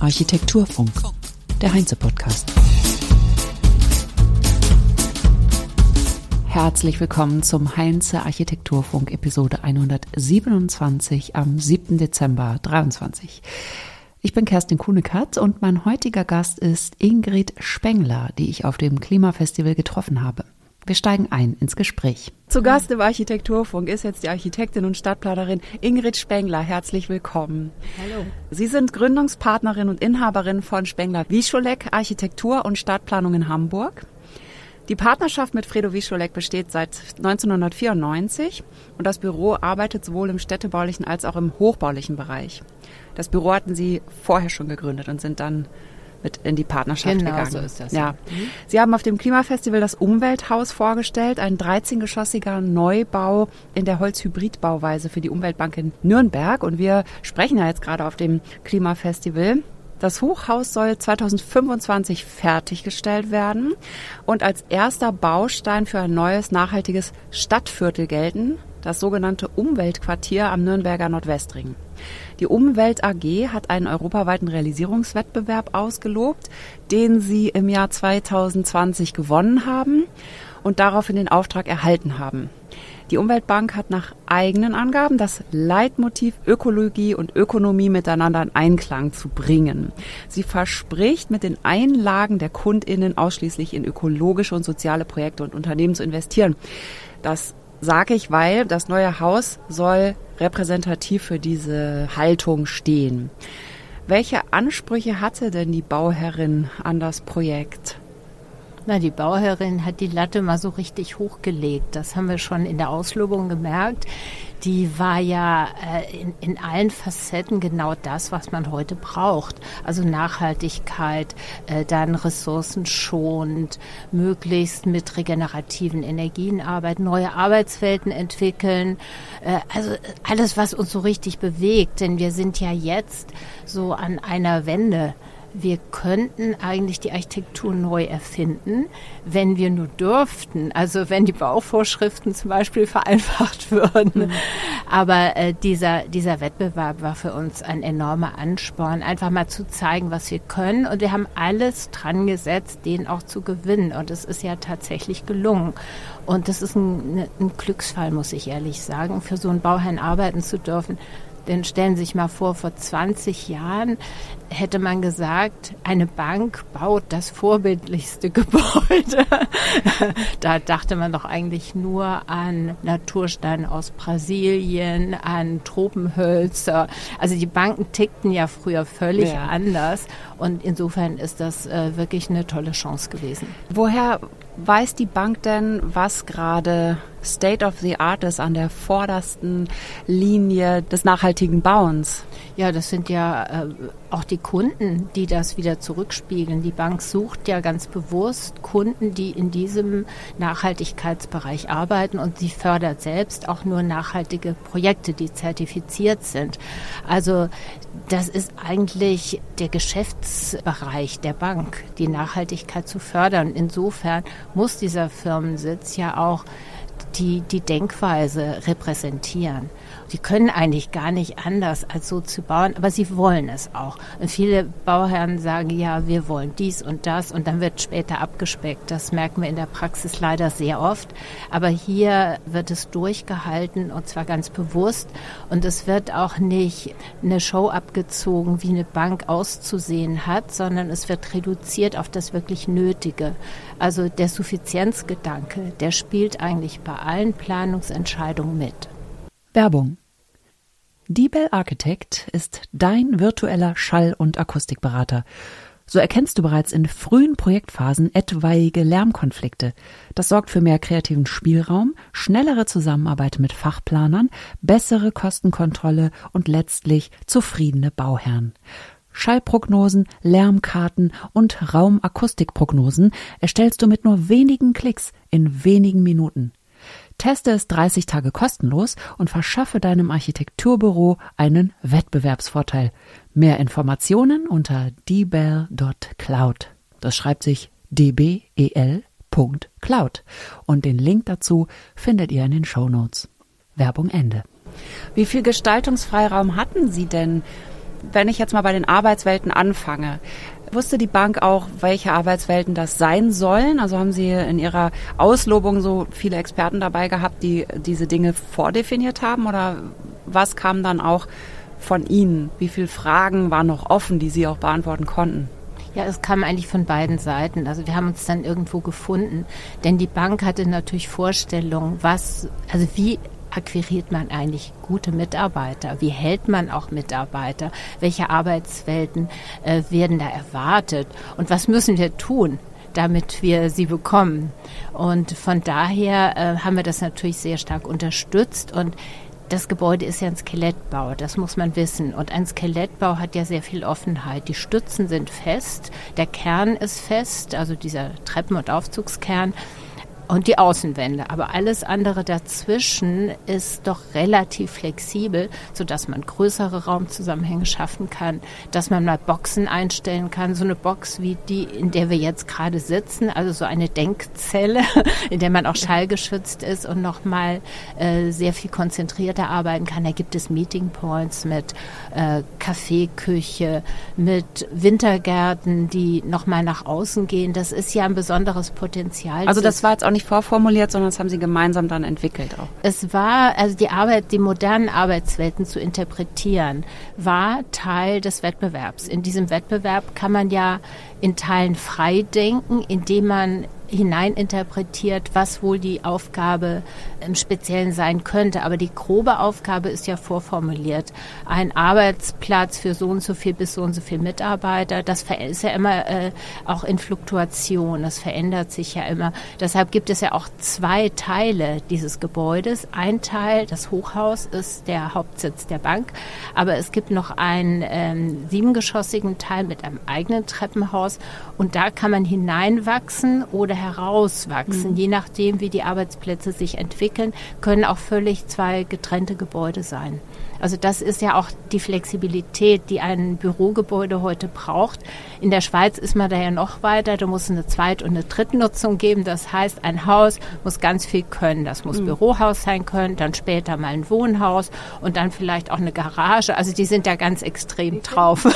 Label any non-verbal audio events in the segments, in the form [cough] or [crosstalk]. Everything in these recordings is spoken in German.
Architekturfunk. Architekturfunk, der Heinze-Podcast. Herzlich willkommen zum Heinze Architekturfunk Episode 127 am 7. Dezember 23. Ich bin Kerstin Kuhnekatz und mein heutiger Gast ist Ingrid Spengler, die ich auf dem Klimafestival getroffen habe. Wir steigen ein ins Gespräch. Zu Gast im Architekturfunk ist jetzt die Architektin und Stadtplanerin Ingrid Spengler. Herzlich willkommen. Hallo. Sie sind Gründungspartnerin und Inhaberin von Spengler Wischolek Architektur und Stadtplanung in Hamburg. Die Partnerschaft mit Fredo Wischolek besteht seit 1994 und das Büro arbeitet sowohl im städtebaulichen als auch im hochbaulichen Bereich. Das Büro hatten Sie vorher schon gegründet und sind dann mit in die Partnerschaft genau, gegangen. so ist das. Ja. Mhm. Sie haben auf dem Klimafestival das Umwelthaus vorgestellt, ein 13-geschossiger Neubau in der Holzhybridbauweise für die Umweltbank in Nürnberg. Und wir sprechen ja jetzt gerade auf dem Klimafestival. Das Hochhaus soll 2025 fertiggestellt werden und als erster Baustein für ein neues nachhaltiges Stadtviertel gelten, das sogenannte Umweltquartier am Nürnberger Nordwestring. Die Umwelt AG hat einen europaweiten Realisierungswettbewerb ausgelobt, den sie im Jahr 2020 gewonnen haben und daraufhin den Auftrag erhalten haben. Die Umweltbank hat nach eigenen Angaben das Leitmotiv Ökologie und Ökonomie miteinander in Einklang zu bringen. Sie verspricht, mit den Einlagen der Kundinnen ausschließlich in ökologische und soziale Projekte und Unternehmen zu investieren. Das sage ich, weil das neue Haus soll repräsentativ für diese Haltung stehen. Welche Ansprüche hatte denn die Bauherrin an das Projekt? Na, die Bauherrin hat die Latte mal so richtig hochgelegt. Das haben wir schon in der Auslobung gemerkt. Die war ja äh, in, in allen Facetten genau das, was man heute braucht. Also Nachhaltigkeit, äh, dann ressourcenschonend, möglichst mit regenerativen Energien arbeiten, neue Arbeitswelten entwickeln. Äh, also alles, was uns so richtig bewegt. Denn wir sind ja jetzt so an einer Wende wir könnten eigentlich die Architektur neu erfinden, wenn wir nur dürften. Also wenn die Bauvorschriften zum Beispiel [laughs] vereinfacht würden. Mhm. Aber äh, dieser, dieser Wettbewerb war für uns ein enormer Ansporn, einfach mal zu zeigen, was wir können. Und wir haben alles dran gesetzt, den auch zu gewinnen. Und es ist ja tatsächlich gelungen. Und das ist ein, ne, ein Glücksfall, muss ich ehrlich sagen, für so einen Bauherrn arbeiten zu dürfen. Denn stellen Sie sich mal vor, vor 20 Jahren hätte man gesagt, eine Bank baut das vorbildlichste [laughs] Gebäude. da dachte man doch eigentlich nur an Naturstein aus Brasilien, an Tropenhölzer. Also die Banken tickten ja früher völlig ja. anders. Und insofern ist das äh, wirklich eine tolle Chance gewesen. Woher weiß die Bank denn, was gerade State of the Art ist an der vordersten Linie des nachhaltigen Bauens? Ja, das sind ja äh, auch die Kunden, die das wieder zurückspiegeln. Die Bank sucht ja ganz bewusst Kunden, die in diesem Nachhaltigkeitsbereich arbeiten und sie fördert selbst auch nur nachhaltige Projekte, die zertifiziert sind. Also das ist eigentlich der Geschäftsbereich der Bank, die Nachhaltigkeit zu fördern. Insofern muss dieser Firmensitz ja auch die, die Denkweise repräsentieren. Die können eigentlich gar nicht anders als so zu bauen, aber sie wollen es auch. Und viele Bauherren sagen, ja, wir wollen dies und das und dann wird später abgespeckt. Das merken wir in der Praxis leider sehr oft. Aber hier wird es durchgehalten und zwar ganz bewusst. Und es wird auch nicht eine Show abgezogen, wie eine Bank auszusehen hat, sondern es wird reduziert auf das wirklich Nötige. Also der Suffizienzgedanke, der spielt eigentlich bei allen Planungsentscheidungen mit. Werbung. DeBell Architect ist dein virtueller Schall- und Akustikberater. So erkennst du bereits in frühen Projektphasen etwaige Lärmkonflikte. Das sorgt für mehr kreativen Spielraum, schnellere Zusammenarbeit mit Fachplanern, bessere Kostenkontrolle und letztlich zufriedene Bauherren. Schallprognosen, Lärmkarten und Raumakustikprognosen erstellst du mit nur wenigen Klicks in wenigen Minuten. Teste es 30 Tage kostenlos und verschaffe deinem Architekturbüro einen Wettbewerbsvorteil. Mehr Informationen unter dbel.cloud. Das schreibt sich dbel.cloud und den Link dazu findet ihr in den Show Notes. Werbung Ende. Wie viel Gestaltungsfreiraum hatten Sie denn, wenn ich jetzt mal bei den Arbeitswelten anfange? Wusste die Bank auch, welche Arbeitswelten das sein sollen? Also haben Sie in Ihrer Auslobung so viele Experten dabei gehabt, die diese Dinge vordefiniert haben? Oder was kam dann auch von Ihnen? Wie viele Fragen waren noch offen, die Sie auch beantworten konnten? Ja, es kam eigentlich von beiden Seiten. Also wir haben uns dann irgendwo gefunden, denn die Bank hatte natürlich Vorstellungen, was, also wie akquiriert man eigentlich gute Mitarbeiter? Wie hält man auch Mitarbeiter? Welche Arbeitswelten äh, werden da erwartet? Und was müssen wir tun? damit wir sie bekommen. Und von daher äh, haben wir das natürlich sehr stark unterstützt und das Gebäude ist ja ein Skelettbau, das muss man wissen. Und ein Skelettbau hat ja sehr viel Offenheit. Die Stützen sind fest, der Kern ist fest, also dieser Treppen- und Aufzugskern und die Außenwände. Aber alles andere dazwischen ist doch relativ flexibel, sodass man größere Raumzusammenhänge schaffen kann, dass man mal Boxen einstellen kann. So eine Box wie die, in der wir jetzt gerade sitzen, also so eine Denkzelle, [laughs] in der man auch schallgeschützt ist und nochmal äh, sehr viel konzentrierter arbeiten kann. Da gibt es Meeting Points mit äh, Kaffeeküche, mit Wintergärten, die nochmal nach außen gehen. Das ist ja ein besonderes Potenzial. Also das war jetzt auch nicht nicht vorformuliert, sondern das haben Sie gemeinsam dann entwickelt auch. Es war, also die Arbeit, die modernen Arbeitswelten zu interpretieren, war Teil des Wettbewerbs. In diesem Wettbewerb kann man ja in Teilen frei denken, indem man hineininterpretiert, was wohl die Aufgabe im Speziellen sein könnte. Aber die grobe Aufgabe ist ja vorformuliert. Ein Arbeitsplatz für so und so viel bis so und so viel Mitarbeiter, das ist ja immer äh, auch in Fluktuation, das verändert sich ja immer. Deshalb gibt es ja auch zwei Teile dieses Gebäudes. Ein Teil, das Hochhaus, ist der Hauptsitz der Bank, aber es gibt noch einen ähm, siebengeschossigen Teil mit einem eigenen Treppenhaus und da kann man hineinwachsen oder herauswachsen. Mhm. Je nachdem, wie die Arbeitsplätze sich entwickeln, können auch völlig zwei getrennte Gebäude sein. Also das ist ja auch die Flexibilität, die ein Bürogebäude heute braucht. In der Schweiz ist man da ja noch weiter. Da muss eine Zweit- und eine Drittnutzung geben. Das heißt, ein Haus muss ganz viel können. Das muss mhm. Bürohaus sein können, dann später mal ein Wohnhaus und dann vielleicht auch eine Garage. Also die sind da ganz extrem drauf. [laughs]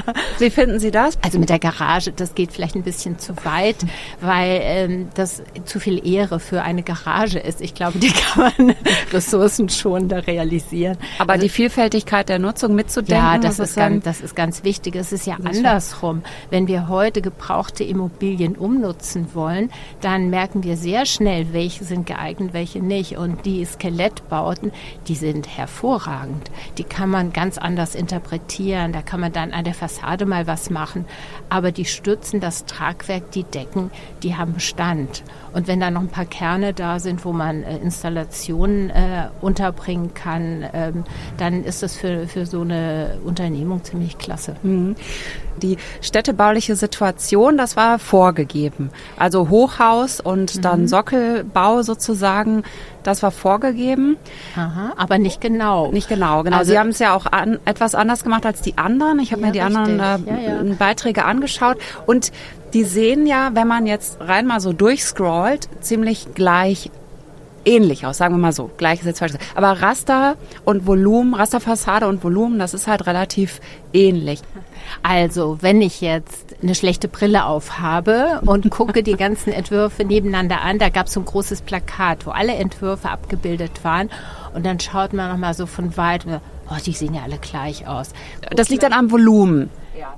[laughs] Wie finden Sie das? Also mit der Garage, das geht vielleicht ein bisschen zu weit, weil ähm, das zu viel Ehre für eine Garage ist. Ich glaube, die [laughs] kann man ressourcenschonender realisieren. Aber aber also, die Vielfältigkeit der Nutzung mitzudenken. Ja, das ist, ganz, das ist ganz wichtig. Es ist ja andersrum. Wenn wir heute gebrauchte Immobilien umnutzen wollen, dann merken wir sehr schnell, welche sind geeignet, welche nicht. Und die Skelettbauten, die sind hervorragend. Die kann man ganz anders interpretieren. Da kann man dann an der Fassade mal was machen. Aber die Stützen, das Tragwerk, die Decken, die haben Bestand. Und wenn da noch ein paar Kerne da sind, wo man äh, Installationen äh, unterbringen kann, ähm, dann ist das für, für so eine Unternehmung ziemlich klasse. Mhm. Die städtebauliche Situation, das war vorgegeben. Also Hochhaus und mhm. dann Sockelbau sozusagen, das war vorgegeben. Aha, aber nicht genau. Nicht genau, genau. Also, Sie haben es ja auch an, etwas anders gemacht als die anderen. Ich habe ja, mir die richtig. anderen äh, ja, ja. Beiträge angeschaut und die sehen ja, wenn man jetzt rein mal so durchscrollt, ziemlich gleich ähnlich aus, sagen wir mal so. Gleich ist jetzt falsch. Aber Raster und Volumen, Rasterfassade und Volumen, das ist halt relativ ähnlich. Also, wenn ich jetzt eine schlechte Brille aufhabe und gucke die ganzen Entwürfe nebeneinander an, da gab es so ein großes Plakat, wo alle Entwürfe abgebildet waren. Und dann schaut man nochmal so von weit, oh, die sehen ja alle gleich aus. Das liegt dann am Volumen.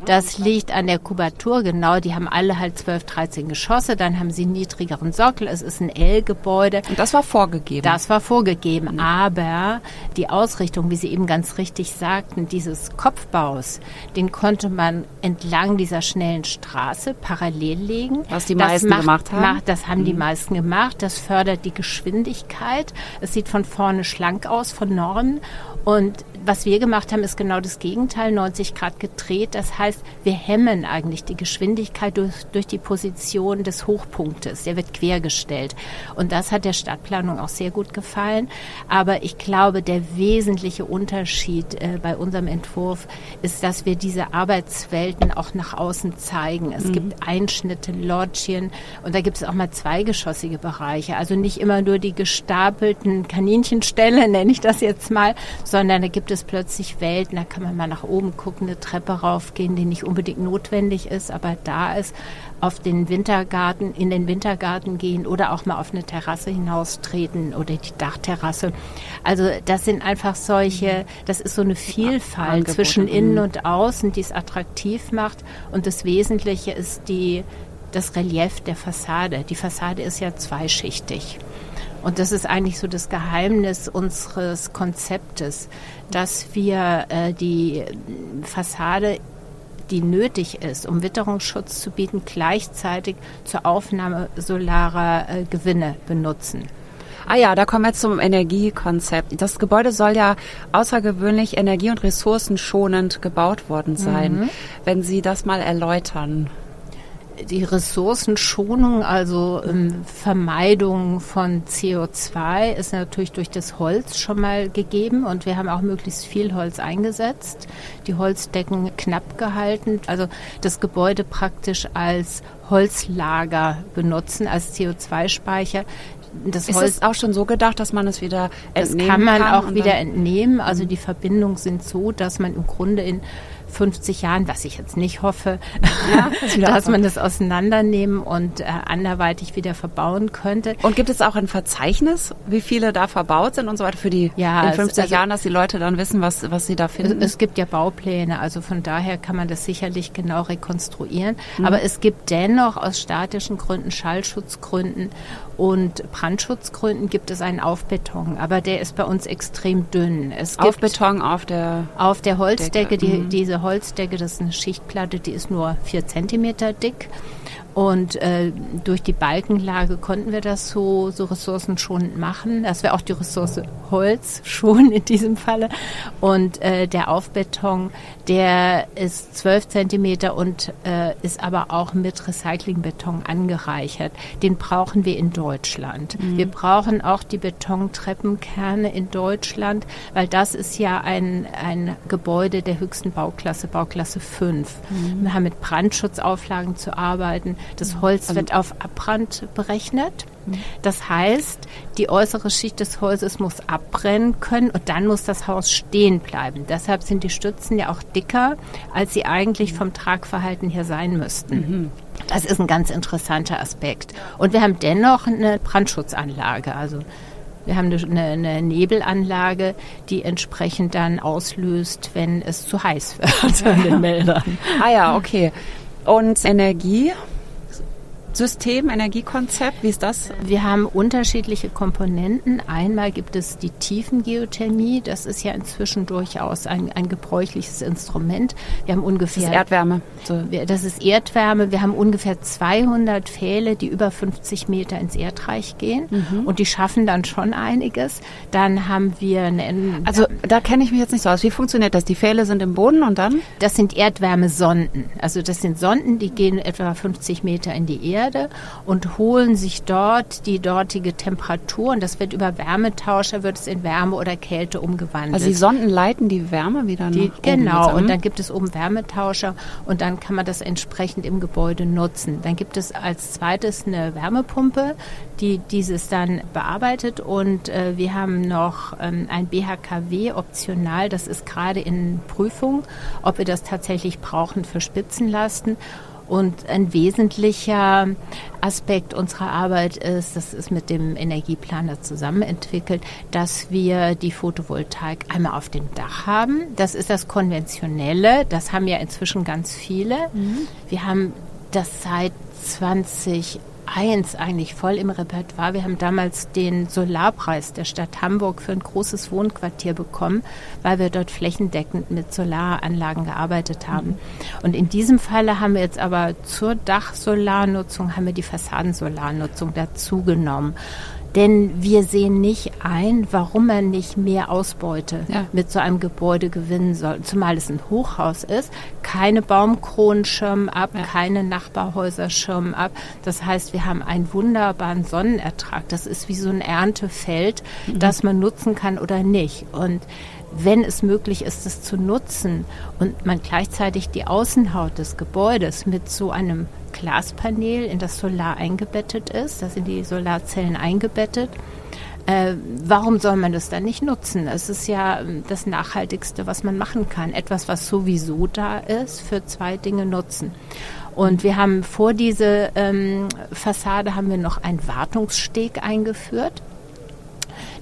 Das liegt an der Kubatur, genau. Die haben alle halt 12, 13 Geschosse, dann haben sie einen niedrigeren Sockel. Es ist ein L-Gebäude. Und das war vorgegeben? Das war vorgegeben. Mhm. Aber die Ausrichtung, wie Sie eben ganz richtig sagten, dieses Kopfbaus, den konnte man entlang dieser schnellen Straße parallel legen. Was die meisten macht, gemacht haben? Macht, das haben mhm. die meisten gemacht. Das fördert die Geschwindigkeit. Es sieht von vorne schlank aus, von Norden. Und was wir gemacht haben, ist genau das Gegenteil, 90 Grad gedreht Das heißt, wir hemmen eigentlich die Geschwindigkeit durch, durch die Position des Hochpunktes. Der wird quergestellt. Und das hat der Stadtplanung auch sehr gut gefallen. Aber ich glaube, der wesentliche Unterschied äh, bei unserem Entwurf ist, dass wir diese Arbeitswelten auch nach außen zeigen. Es mhm. gibt Einschnitte, Lodgien und da gibt es auch mal zweigeschossige Bereiche. Also nicht immer nur die gestapelten Kaninchenställe, [laughs] nenne ich das jetzt mal, sondern da gibt es plötzlich Welten, da kann man mal nach oben gucken, eine Treppe raufgehen, die nicht unbedingt notwendig ist, aber da ist, auf den Wintergarten, in den Wintergarten gehen oder auch mal auf eine Terrasse hinaustreten oder die Dachterrasse. Also das sind einfach solche, das ist so eine Vielfalt Angebote. zwischen innen mhm. und außen, die es attraktiv macht. Und das Wesentliche ist die, das Relief der Fassade. Die Fassade ist ja zweischichtig. Und das ist eigentlich so das Geheimnis unseres Konzeptes, dass wir äh, die Fassade die nötig ist, um Witterungsschutz zu bieten, gleichzeitig zur Aufnahme solarer äh, Gewinne benutzen. Ah ja, da kommen wir jetzt zum Energiekonzept. Das Gebäude soll ja außergewöhnlich energie- und ressourcenschonend gebaut worden sein. Mhm. Wenn Sie das mal erläutern die Ressourcenschonung, also ähm, Vermeidung von CO2, ist natürlich durch das Holz schon mal gegeben und wir haben auch möglichst viel Holz eingesetzt, die Holzdecken knapp gehalten, also das Gebäude praktisch als Holzlager benutzen, als CO2-Speicher. Das ist Holz, es auch schon so gedacht, dass man es wieder entnehmen kann? Das kann man auch wieder entnehmen. Also die Verbindungen sind so, dass man im Grunde in 50 Jahren, was ich jetzt nicht hoffe, ja, [laughs] dass man das auseinandernehmen und äh, anderweitig wieder verbauen könnte. Und gibt es auch ein Verzeichnis, wie viele da verbaut sind und so weiter für die ja, in 50 also, Jahren, dass die Leute dann wissen, was, was sie da finden? Es, es, gibt ja Baupläne, also von daher kann man das sicherlich genau rekonstruieren. Mhm. Aber es gibt dennoch aus statischen Gründen, Schallschutzgründen und Brandschutzgründen gibt es einen Aufbeton, aber der ist bei uns extrem dünn. Es Aufbeton auf der auf der Holzdecke, die, mhm. diese Holzdecke, das ist eine Schichtplatte, die ist nur vier Zentimeter dick und äh, durch die Balkenlage konnten wir das so, so ressourcenschonend machen. Das wäre auch die Ressource Holz [laughs] schon in diesem Falle. Und äh, der Aufbeton, der ist zwölf Zentimeter und äh, ist aber auch mit Recyclingbeton angereichert. Den brauchen wir in Deutschland. Mhm. Wir brauchen auch die Betontreppenkerne in Deutschland, weil das ist ja ein, ein Gebäude der höchsten Bauklasse, Bauklasse 5. Mhm. Wir haben mit Brandschutzauflagen zu arbeiten. Das Holz also wird auf Abbrand berechnet. Das heißt, die äußere Schicht des Holzes muss abbrennen können und dann muss das Haus stehen bleiben. Deshalb sind die Stützen ja auch dicker, als sie eigentlich vom Tragverhalten her sein müssten. Mhm. Das ist ein ganz interessanter Aspekt. Und wir haben dennoch eine Brandschutzanlage. Also wir haben eine, eine, Nebelanlage, die entsprechend dann auslöst, wenn es zu heiß [laughs] wird an den Meldern. Ah ja, okay. Und Energie? System, Energiekonzept? Wie ist das? Wir haben unterschiedliche Komponenten. Einmal gibt es die Tiefengeothermie. Das ist ja inzwischen durchaus ein, ein gebräuchliches Instrument. Wir haben ungefähr. Das ist Erdwärme. So. Das ist Erdwärme. Wir haben ungefähr 200 Pfähle, die über 50 Meter ins Erdreich gehen. Mhm. Und die schaffen dann schon einiges. Dann haben wir eine. Also da kenne ich mich jetzt nicht so aus. Wie funktioniert das? Die Pfähle sind im Boden und dann? Das sind Erdwärmesonden. Also das sind Sonden, die gehen etwa 50 Meter in die Erde. Erde und holen sich dort die dortige Temperatur und das wird über Wärmetauscher, wird es in Wärme oder Kälte umgewandelt. Also die Sonden leiten die Wärme wieder die, nach Genau, oben und dann gibt es oben Wärmetauscher und dann kann man das entsprechend im Gebäude nutzen. Dann gibt es als zweites eine Wärmepumpe, die dieses dann bearbeitet und äh, wir haben noch ähm, ein BHKW optional, das ist gerade in Prüfung, ob wir das tatsächlich brauchen für Spitzenlasten. Und ein wesentlicher Aspekt unserer Arbeit ist, das ist mit dem Energieplaner zusammen entwickelt, dass wir die Photovoltaik einmal auf dem Dach haben. Das ist das Konventionelle. Das haben ja inzwischen ganz viele. Mhm. Wir haben das seit 20 eins eigentlich voll im Repertoire. Wir haben damals den Solarpreis der Stadt Hamburg für ein großes Wohnquartier bekommen, weil wir dort flächendeckend mit Solaranlagen gearbeitet haben. Mhm. Und in diesem Falle haben wir jetzt aber zur Dachsolarnutzung haben wir die Fassadensolarnutzung dazugenommen. Denn wir sehen nicht ein, warum man nicht mehr Ausbeute ja. mit so einem Gebäude gewinnen soll. Zumal es ein Hochhaus ist, keine Baumkronen schirmen ab, ja. keine Nachbarhäuser schirmen ab. Das heißt, wir haben einen wunderbaren Sonnenertrag. Das ist wie so ein Erntefeld, mhm. das man nutzen kann oder nicht. Und wenn es möglich ist, es zu nutzen und man gleichzeitig die Außenhaut des Gebäudes mit so einem Glaspanel in das Solar eingebettet ist, das in die Solarzellen eingebettet, äh, warum soll man das dann nicht nutzen? Es ist ja ähm, das Nachhaltigste, was man machen kann. Etwas, was sowieso da ist, für zwei Dinge nutzen. Und wir haben vor diese ähm, Fassade haben wir noch einen Wartungssteg eingeführt.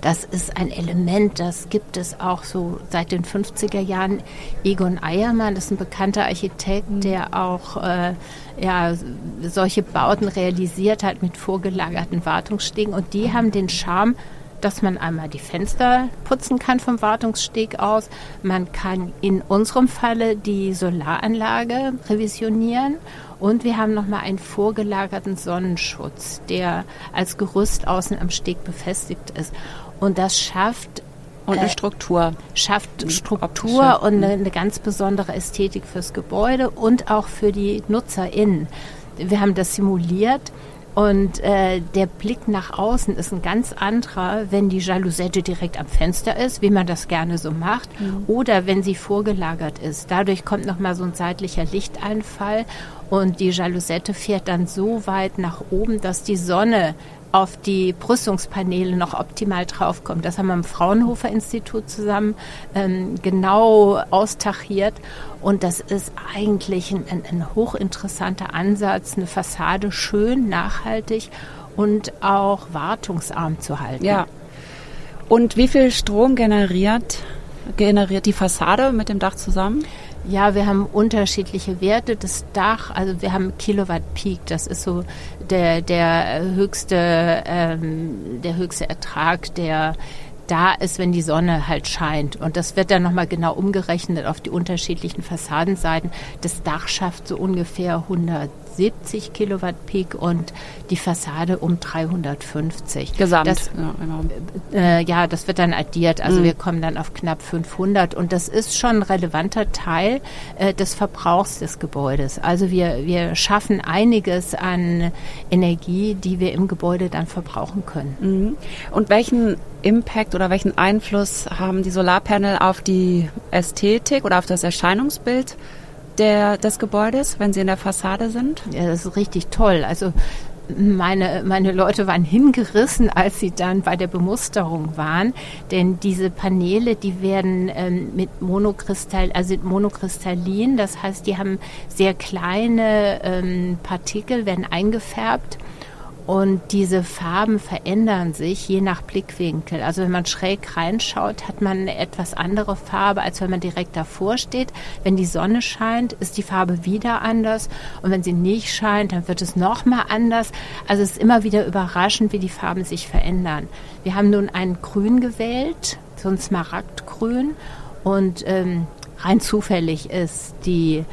Das ist ein Element, das gibt es auch so seit den 50er Jahren. Egon Eiermann, ist ein bekannter Architekt, mhm. der auch äh, ja, solche Bauten realisiert hat mit vorgelagerten Wartungsstegen. Und die haben den Charme, dass man einmal die Fenster putzen kann vom Wartungssteg aus. Man kann in unserem Falle die Solaranlage revisionieren und wir haben nochmal einen vorgelagerten Sonnenschutz, der als Gerüst außen am Steg befestigt ist. Und das schafft und eine äh, Struktur. Schafft Struktur und eine, eine, ganz besondere Ästhetik fürs Gebäude und auch für die NutzerInnen. Wir haben das simuliert und äh, der Blick nach außen ist ein ganz anderer, wenn die Jalousette direkt am Fenster ist, wie man das gerne so macht, mhm. oder wenn sie vorgelagert ist. Dadurch kommt nochmal so ein seitlicher Lichteinfall und die Jalousette fährt dann so weit nach oben, dass die Sonne auf die Brüstungspaneele noch optimal draufkommt. Das haben wir im Fraunhofer Institut zusammen ähm, genau austachiert. Und das ist eigentlich ein, ein, ein hochinteressanter Ansatz, eine Fassade schön, nachhaltig und auch wartungsarm zu halten. Ja. Und wie viel Strom generiert, generiert die Fassade mit dem Dach zusammen? Ja, wir haben unterschiedliche Werte. Das Dach, also wir haben Kilowatt Peak, das ist so der, der höchste, ähm, der höchste Ertrag, der da ist, wenn die Sonne halt scheint. Und das wird dann nochmal genau umgerechnet auf die unterschiedlichen Fassadenseiten. Das Dach schafft so ungefähr 100 70 Kilowatt Peak und die Fassade um 350. Gesamt. Das, ja, genau. äh, ja, das wird dann addiert. Also mhm. wir kommen dann auf knapp 500 und das ist schon ein relevanter Teil äh, des Verbrauchs des Gebäudes. Also wir, wir schaffen einiges an Energie, die wir im Gebäude dann verbrauchen können. Mhm. Und welchen Impact oder welchen Einfluss haben die Solarpanel auf die Ästhetik oder auf das Erscheinungsbild der, des Gebäudes, wenn Sie in der Fassade sind? Ja, das ist richtig toll. Also meine, meine Leute waren hingerissen, als sie dann bei der Bemusterung waren, denn diese Paneele, die werden ähm, mit Monokristall, also monokristallin, das heißt, die haben sehr kleine ähm, Partikel, werden eingefärbt und diese Farben verändern sich je nach Blickwinkel. Also wenn man schräg reinschaut, hat man eine etwas andere Farbe, als wenn man direkt davor steht. Wenn die Sonne scheint, ist die Farbe wieder anders. Und wenn sie nicht scheint, dann wird es nochmal anders. Also es ist immer wieder überraschend, wie die Farben sich verändern. Wir haben nun ein Grün gewählt, so ein Smaragdgrün. Und ähm, rein zufällig ist die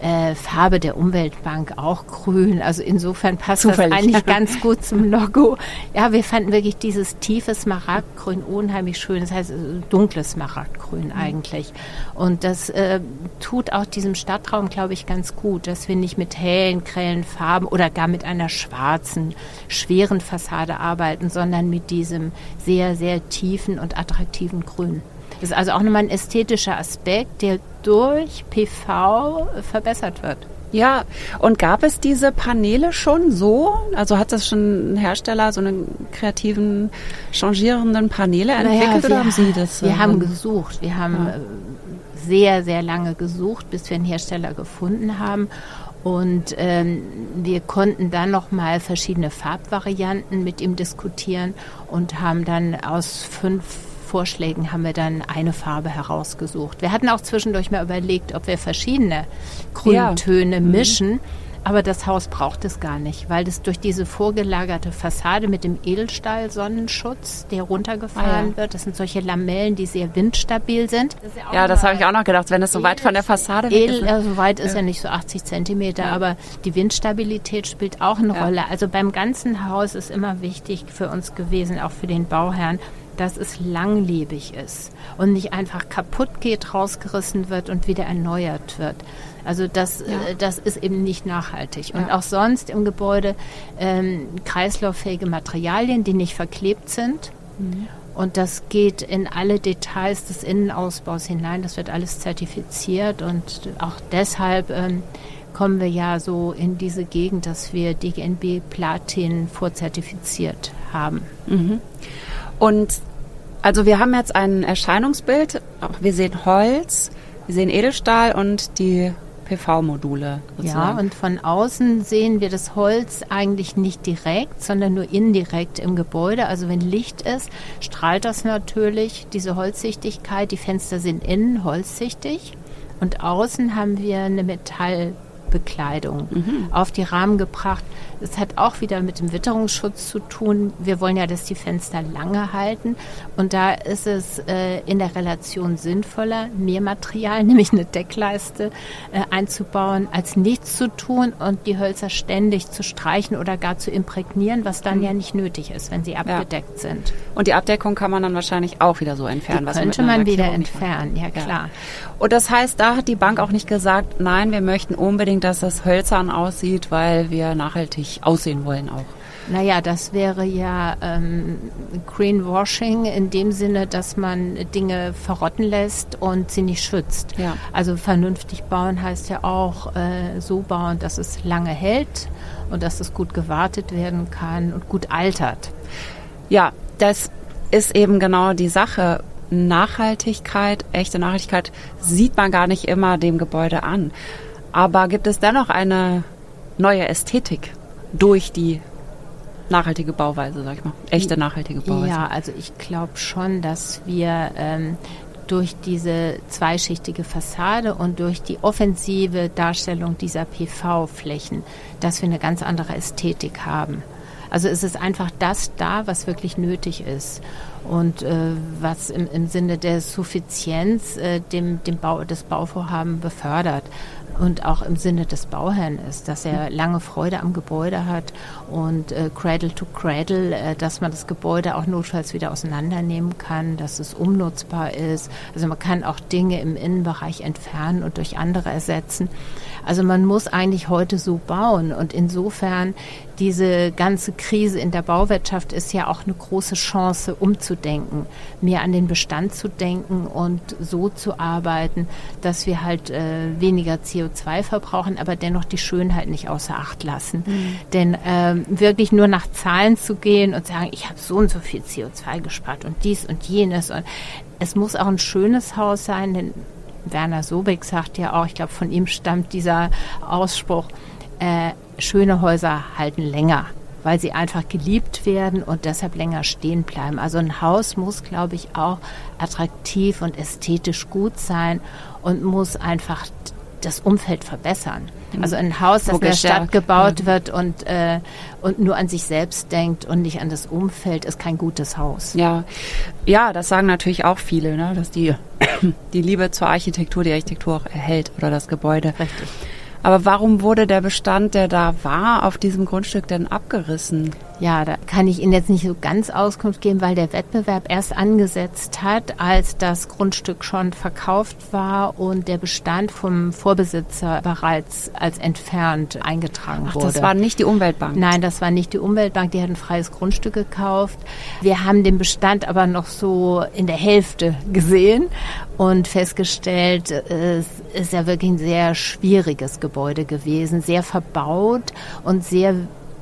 äh, Farbe der Umweltbank auch grün. Also insofern passt Zufällig. das eigentlich [laughs] ganz gut zum Logo. Ja, wir fanden wirklich dieses tiefe Smaragdgrün unheimlich schön. Das heißt dunkles Smaragdgrün eigentlich. Und das äh, tut auch diesem Stadtraum, glaube ich, ganz gut, dass wir nicht mit hellen, grellen Farben oder gar mit einer schwarzen, schweren Fassade arbeiten, sondern mit diesem sehr, sehr tiefen und attraktiven Grün. Das ist also auch nochmal ein ästhetischer Aspekt, der durch PV verbessert wird. Ja, und gab es diese Paneele schon so? Also hat das schon ein Hersteller so einen kreativen, changierenden Paneele entwickelt naja, oder haben Sie das? Wir äh, haben gesucht. Wir haben ja. Äh, sehr, sehr lange gesucht, bis wir einen Hersteller gefunden haben. Und ähm, wir konnten dann nochmal verschiedene Farbvarianten mit ihm diskutieren und haben dann aus fünf Vorschlägen haben wir dann eine Farbe herausgesucht. Wir hatten auch zwischendurch mal überlegt, ob wir verschiedene Grüntöne ja. Mhm. mischen. aber das Haus braucht es gar nicht, weil das durch diese vorgelagerte Fassade mit dem Edelstahl-Sonnenschutz, der runtergefahren ah, ja. wird, das sind solche Lamellen, die sehr windstabil sind. Das ja, ja das habe ich auch noch gedacht, wenn es so weit von der Fassade weg ist. Ne? Edel, so weit ist ja. ja nicht so 80 Zentimeter, ja. aber die Windstabilität spielt auch eine Rolle. Also beim ganzen Haus ist immer wichtig für uns gewesen, auch für den Bauherrn, dass es langlebig ist und nicht einfach kaputt geht, rausgerissen wird und wieder erneuert wird. Also das, ja. äh, das ist eben nicht nachhaltig. Und ja. auch sonst im Gebäude ähm, kreislauffähige Materialien, die nicht verklebt sind. Mhm. Und das geht in alle Details des Innenausbaus hinein. Das wird alles zertifiziert und auch deshalb ähm, kommen wir ja so in diese Gegend, dass wir DGNB Platin vorzertifiziert haben. Mhm. Und also wir haben jetzt ein Erscheinungsbild. Wir sehen Holz, wir sehen Edelstahl und die PV-Module. Ja, und von außen sehen wir das Holz eigentlich nicht direkt, sondern nur indirekt im Gebäude. Also wenn Licht ist, strahlt das natürlich diese Holzsichtigkeit. Die Fenster sind innen holzsichtig und außen haben wir eine Metall Bekleidung mhm. auf die Rahmen gebracht. Es hat auch wieder mit dem Witterungsschutz zu tun. Wir wollen ja, dass die Fenster lange halten. Und da ist es äh, in der Relation sinnvoller, mehr Material, [laughs] nämlich eine Deckleiste, äh, einzubauen, als nichts zu tun und die Hölzer ständig zu streichen oder gar zu imprägnieren, was dann mhm. ja nicht nötig ist, wenn sie abgedeckt ja. sind. Und die Abdeckung kann man dann wahrscheinlich auch wieder so entfernen. Die könnte man wieder entfernen, ja klar. Ja. Und das heißt, da hat die Bank auch nicht gesagt, nein, wir möchten unbedingt, dass das hölzern aussieht, weil wir nachhaltig aussehen wollen auch. Naja, das wäre ja ähm, Greenwashing in dem Sinne, dass man Dinge verrotten lässt und sie nicht schützt. Ja. Also vernünftig bauen heißt ja auch äh, so bauen, dass es lange hält und dass es gut gewartet werden kann und gut altert. Ja, das ist eben genau die Sache. Nachhaltigkeit, echte Nachhaltigkeit sieht man gar nicht immer dem Gebäude an. Aber gibt es dennoch eine neue Ästhetik durch die nachhaltige Bauweise, sag ich mal, echte nachhaltige Bauweise? Ja, also ich glaube schon, dass wir ähm, durch diese zweischichtige Fassade und durch die offensive Darstellung dieser PV-Flächen, dass wir eine ganz andere Ästhetik haben. Also es ist einfach das da, was wirklich nötig ist und äh, was im, im Sinne der Suffizienz äh, dem, dem Bau, des Bauvorhaben befördert und auch im Sinne des Bauherrn ist, dass er lange Freude am Gebäude hat und äh, Cradle to Cradle, äh, dass man das Gebäude auch notfalls wieder auseinandernehmen kann, dass es umnutzbar ist. Also man kann auch Dinge im Innenbereich entfernen und durch andere ersetzen. Also man muss eigentlich heute so bauen und insofern diese ganze Krise in der Bauwirtschaft ist ja auch eine große Chance, umzudenken, mehr an den Bestand zu denken und so zu arbeiten, dass wir halt äh, weniger CO2 verbrauchen, aber dennoch die Schönheit nicht außer Acht lassen. Mhm. Denn äh, wirklich nur nach Zahlen zu gehen und sagen, ich habe so und so viel CO2 gespart und dies und jenes und es muss auch ein schönes Haus sein, denn Werner Sobeck sagt ja auch, ich glaube, von ihm stammt dieser Ausspruch, äh, schöne Häuser halten länger, weil sie einfach geliebt werden und deshalb länger stehen bleiben. Also ein Haus muss, glaube ich, auch attraktiv und ästhetisch gut sein und muss einfach das Umfeld verbessern. Mhm. Also ein Haus, das in der Stadt gebaut mhm. wird und, äh, und nur an sich selbst denkt und nicht an das Umfeld, ist kein gutes Haus. Ja, ja das sagen natürlich auch viele, ne? dass die, [coughs] die Liebe zur Architektur die Architektur auch erhält oder das Gebäude. Richtig. Aber warum wurde der Bestand, der da war, auf diesem Grundstück denn abgerissen? Ja, da kann ich Ihnen jetzt nicht so ganz Auskunft geben, weil der Wettbewerb erst angesetzt hat, als das Grundstück schon verkauft war und der Bestand vom Vorbesitzer bereits als entfernt eingetragen Ach, wurde. Das war nicht die Umweltbank? Nein, das war nicht die Umweltbank, die hat ein freies Grundstück gekauft. Wir haben den Bestand aber noch so in der Hälfte gesehen und festgestellt, es ist ja wirklich ein sehr schwieriges Gebäude gewesen, sehr verbaut und sehr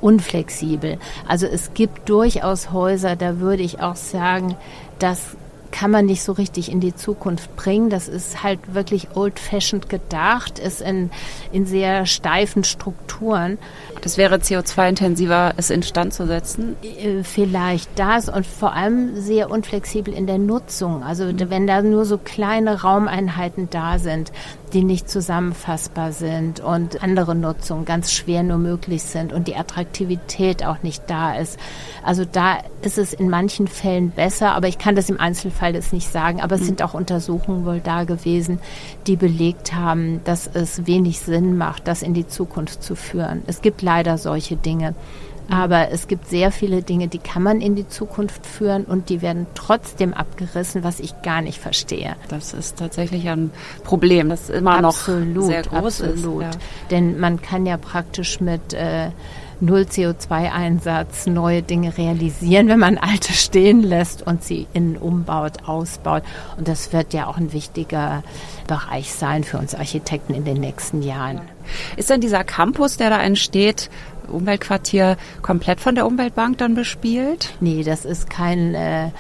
unflexibel. Also es gibt durchaus Häuser, da würde ich auch sagen, das kann man nicht so richtig in die Zukunft bringen. Das ist halt wirklich old-fashioned gedacht, ist in, in sehr steifen Strukturen. Das wäre CO2-intensiver, es instand zu setzen? Äh, vielleicht das und vor allem sehr unflexibel in der Nutzung. Also mhm. wenn da nur so kleine Raumeinheiten da sind, die nicht zusammenfassbar sind und andere Nutzungen ganz schwer nur möglich sind und die Attraktivität auch nicht da ist. Also da ist es in manchen Fällen besser, aber ich kann das im Einzelfall jetzt nicht sagen. Aber es mhm. sind auch Untersuchungen wohl da gewesen, die belegt haben, dass es wenig Sinn macht, das in die Zukunft zu führen. Es gibt leider solche Dinge. Aber es gibt sehr viele Dinge, die kann man in die Zukunft führen und die werden trotzdem abgerissen, was ich gar nicht verstehe. Das ist tatsächlich ein Problem, das immer absolut, noch sehr groß absolut. ist. Ja. Denn man kann ja praktisch mit äh, Null CO2-Einsatz neue Dinge realisieren, wenn man alte stehen lässt und sie innen umbaut, ausbaut. Und das wird ja auch ein wichtiger Bereich sein für uns Architekten in den nächsten Jahren. Ist denn dieser Campus, der da entsteht, Umweltquartier komplett von der Umweltbank dann bespielt? Nee, das ist kein äh,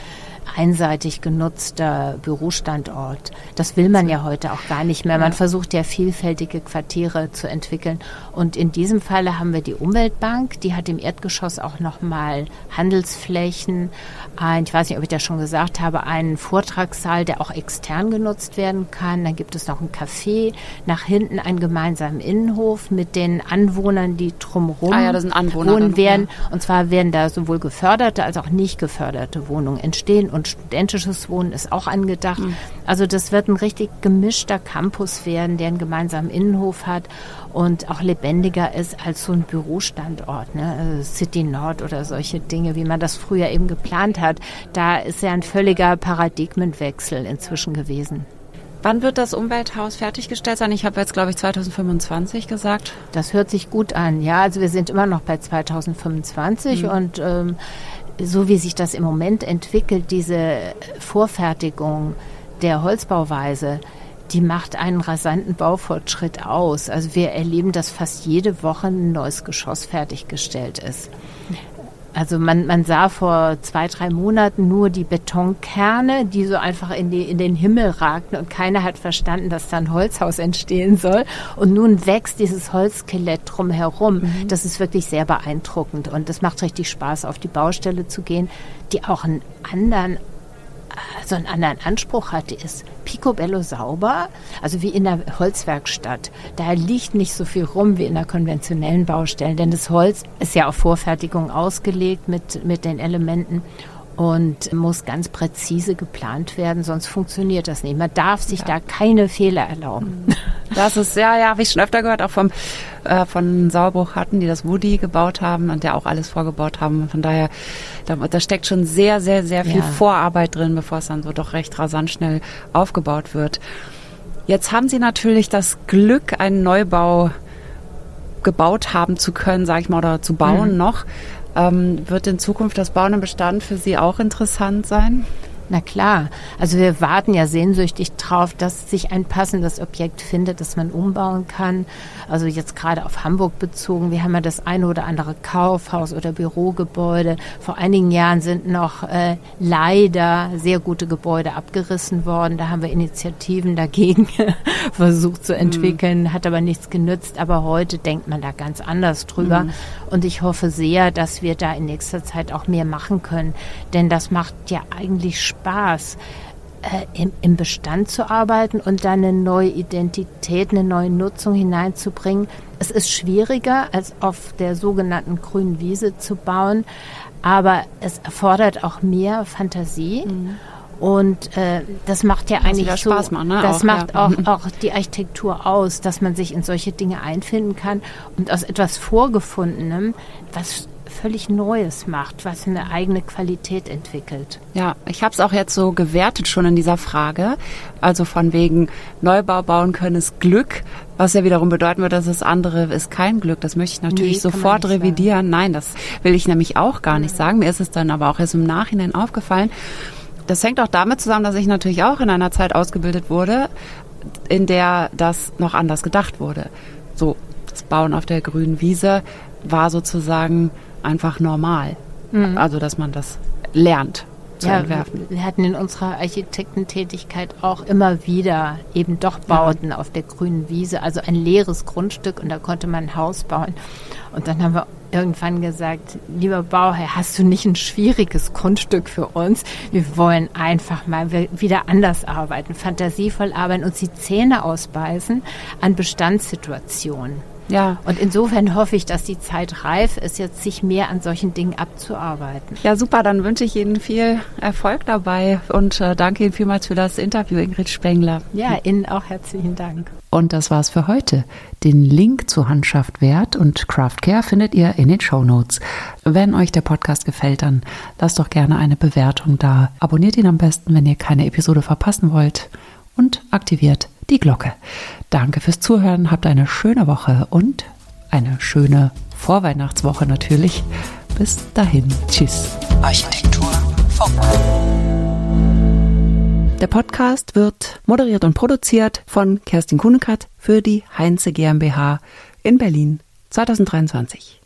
einseitig genutzter Bürostandort. Das will man ja heute auch gar nicht mehr. Man versucht ja vielfältige Quartiere zu entwickeln. Und in diesem Falle haben wir die Umweltbank, die hat im Erdgeschoss auch nochmal Handelsflächen, ein, ich weiß nicht, ob ich das schon gesagt habe, einen Vortragssaal, der auch extern genutzt werden kann. Dann gibt es noch ein Café, nach hinten einen gemeinsamen Innenhof mit den Anwohnern, die drumherum ah ja, wohnen werden. Und zwar werden da sowohl geförderte als auch nicht geförderte Wohnungen entstehen und studentisches Wohnen ist auch angedacht. Mhm. Also das wird ein richtig gemischter Campus werden, der einen gemeinsamen Innenhof hat und auch lebendiger ist als so ein Bürostandort, ne? Also City Nord oder solche Dinge, wie man das früher eben geplant hat. Da ist ja ein völliger Paradigmenwechsel inzwischen gewesen. Wann wird das Umwelthaus fertiggestellt sein? Ich habe jetzt, glaube ich, 2025 gesagt. Das hört sich gut an, ja. Also wir sind immer noch bei 2025 mhm. und ähm, so wie sich das im Moment entwickelt, diese Vorfertigung der Holzbauweise, die macht einen rasanten Baufortschritt aus. Also wir erleben, dass fast jede Woche ein neues Geschoss fertiggestellt ist. Also man, man sah vor zwei, drei Monaten nur die Betonkerne, die so einfach in, die, in den Himmel ragten und keiner hat verstanden, dass da ein Holzhaus entstehen soll. Und nun wächst dieses Holzskelett drumherum. Mhm. Das ist wirklich sehr beeindruckend und das macht richtig Spaß, auf die Baustelle zu gehen, die auch einen anderen so einen anderen Anspruch hatte, ist picobello sauber, also wie in der Holzwerkstatt. Da liegt nicht so viel rum wie in der konventionellen Baustelle, denn das Holz ist ja auf Vorfertigung ausgelegt mit, mit den Elementen und muss ganz präzise geplant werden, sonst funktioniert das nicht. Man darf sich ja. da keine Fehler erlauben. Das ist, ja, ja, habe ich schon öfter gehört, auch vom, äh, von Sauerbruch hatten, die das Woody gebaut haben und der auch alles vorgebaut haben. Von daher, da, da steckt schon sehr, sehr, sehr viel ja. Vorarbeit drin, bevor es dann so doch recht rasant schnell aufgebaut wird. Jetzt haben Sie natürlich das Glück, einen Neubau gebaut haben zu können, sage ich mal, oder zu bauen mhm. noch. Ähm, wird in Zukunft das Bauen im Bestand für Sie auch interessant sein? Na klar, also wir warten ja sehnsüchtig drauf, dass sich ein passendes Objekt findet, das man umbauen kann. Also jetzt gerade auf Hamburg bezogen, wir haben ja das eine oder andere Kaufhaus oder Bürogebäude. Vor einigen Jahren sind noch äh, leider sehr gute Gebäude abgerissen worden. Da haben wir Initiativen dagegen [laughs] versucht zu entwickeln, mhm. hat aber nichts genützt. Aber heute denkt man da ganz anders drüber. Mhm. Und ich hoffe sehr, dass wir da in nächster Zeit auch mehr machen können, denn das macht ja eigentlich Spaß Spaß, äh, im, im Bestand zu arbeiten und dann eine neue Identität, eine neue Nutzung hineinzubringen. Es ist schwieriger, als auf der sogenannten grünen Wiese zu bauen, aber es erfordert auch mehr Fantasie. Mhm. Und äh, das macht ja eigentlich so, Spaß machen, ne? das auch, macht ja. auch, auch die Architektur aus, dass man sich in solche Dinge einfinden kann und aus etwas Vorgefundenem, was völlig Neues macht, was eine eigene Qualität entwickelt. Ja, ich habe es auch jetzt so gewertet schon in dieser Frage. Also von wegen Neubau bauen können ist Glück, was ja wiederum bedeuten würde, dass das andere ist kein Glück. Das möchte ich natürlich nee, sofort revidieren. Sagen. Nein, das will ich nämlich auch gar nicht sagen. Mir ist es dann aber auch erst im Nachhinein aufgefallen. Das hängt auch damit zusammen, dass ich natürlich auch in einer Zeit ausgebildet wurde, in der das noch anders gedacht wurde. So, das Bauen auf der grünen Wiese war sozusagen einfach normal. Mhm. Also, dass man das lernt. zu ja, entwerfen. Wir hatten in unserer Architektentätigkeit auch immer wieder eben doch Bauten ja. auf der grünen Wiese, also ein leeres Grundstück und da konnte man ein Haus bauen. Und dann haben wir irgendwann gesagt, lieber Bauherr, hast du nicht ein schwieriges Grundstück für uns? Wir wollen einfach mal wieder anders arbeiten, fantasievoll arbeiten, uns die Zähne ausbeißen an Bestandssituationen. Ja. Und insofern hoffe ich, dass die Zeit reif ist, jetzt sich mehr an solchen Dingen abzuarbeiten. Ja, super. Dann wünsche ich Ihnen viel Erfolg dabei und äh, danke Ihnen vielmals für das Interview, Ingrid Spengler. Ja, Ihnen auch herzlichen Dank. Und das war's für heute. Den Link zu Handschaft Wert und Craft Care findet ihr in den Show Notes. Wenn euch der Podcast gefällt, dann lasst doch gerne eine Bewertung da. Abonniert ihn am besten, wenn ihr keine Episode verpassen wollt und aktiviert die Glocke. Danke fürs Zuhören, habt eine schöne Woche und eine schöne Vorweihnachtswoche natürlich. Bis dahin, tschüss. Architektur Funk. Der Podcast wird moderiert und produziert von Kerstin Kunekat für die Heinze GmbH in Berlin 2023.